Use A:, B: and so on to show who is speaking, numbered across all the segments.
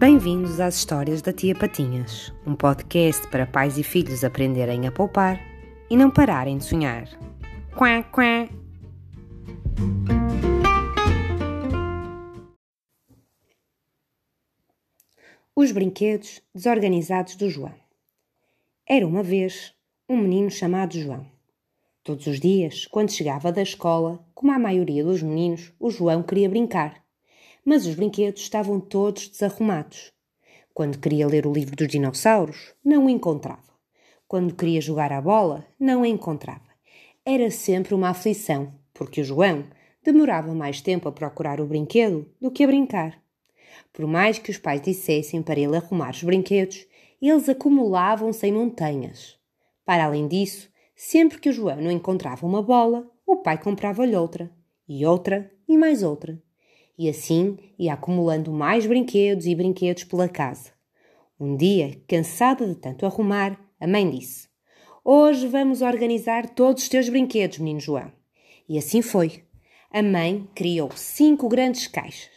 A: Bem-vindos às histórias da Tia Patinhas, um podcast para pais e filhos aprenderem a poupar e não pararem de sonhar. Quá, quá. Os brinquedos desorganizados do João. Era uma vez um menino chamado João. Todos os dias, quando chegava da escola, como a maioria dos meninos, o João queria brincar mas os brinquedos estavam todos desarrumados. Quando queria ler o livro dos dinossauros, não o encontrava. Quando queria jogar à bola, não a encontrava. Era sempre uma aflição, porque o João demorava mais tempo a procurar o brinquedo do que a brincar. Por mais que os pais dissessem para ele arrumar os brinquedos, eles acumulavam-se em montanhas. Para além disso, sempre que o João não encontrava uma bola, o pai comprava-lhe outra, e outra, e mais outra e assim ia acumulando mais brinquedos e brinquedos pela casa. Um dia, cansada de tanto arrumar, a mãe disse: Hoje vamos organizar todos os teus brinquedos, menino João. E assim foi. A mãe criou cinco grandes caixas: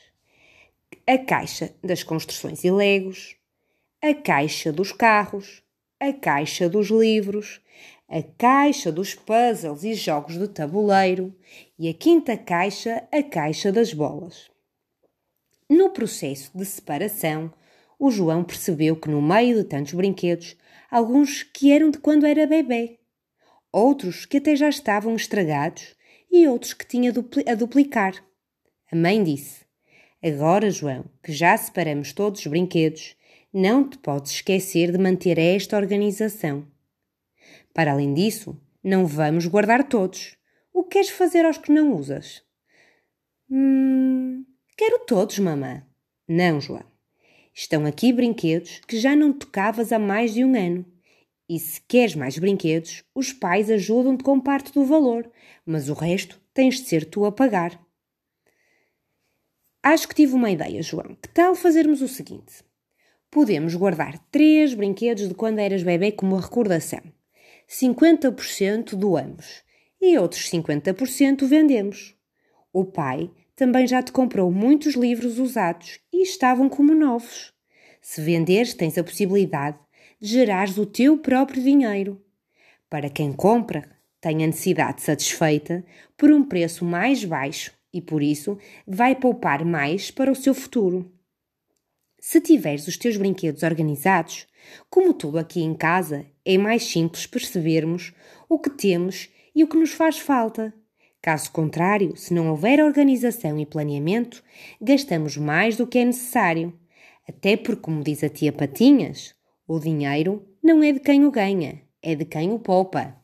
A: a caixa das construções e legos, a caixa dos carros, a caixa dos livros, a caixa dos puzzles e jogos de tabuleiro e a quinta caixa, a caixa das bolas. No processo de separação, o João percebeu que no meio de tantos brinquedos, alguns que eram de quando era bebê, outros que até já estavam estragados e outros que tinha a duplicar. A mãe disse: Agora, João, que já separamos todos os brinquedos, não te podes esquecer de manter esta organização. Para além disso, não vamos guardar todos. O que queres fazer aos que não usas? Quero todos, mamã. Não, João. Estão aqui brinquedos que já não tocavas há mais de um ano. E se queres mais brinquedos, os pais ajudam-te com parte do valor, mas o resto tens de ser tu a pagar. Acho que tive uma ideia, João. Que tal fazermos o seguinte? Podemos guardar três brinquedos de quando eras bebê como recordação. 50% doamos e outros 50% vendemos. O pai também já te comprou muitos livros usados e estavam como novos. Se venderes, tens a possibilidade de gerares o teu próprio dinheiro. Para quem compra, tem a necessidade satisfeita por um preço mais baixo e, por isso, vai poupar mais para o seu futuro. Se tiveres os teus brinquedos organizados, como tudo aqui em casa, é mais simples percebermos o que temos e o que nos faz falta. Caso contrário, se não houver organização e planeamento, gastamos mais do que é necessário. Até porque, como diz a tia Patinhas, o dinheiro não é de quem o ganha, é de quem o poupa.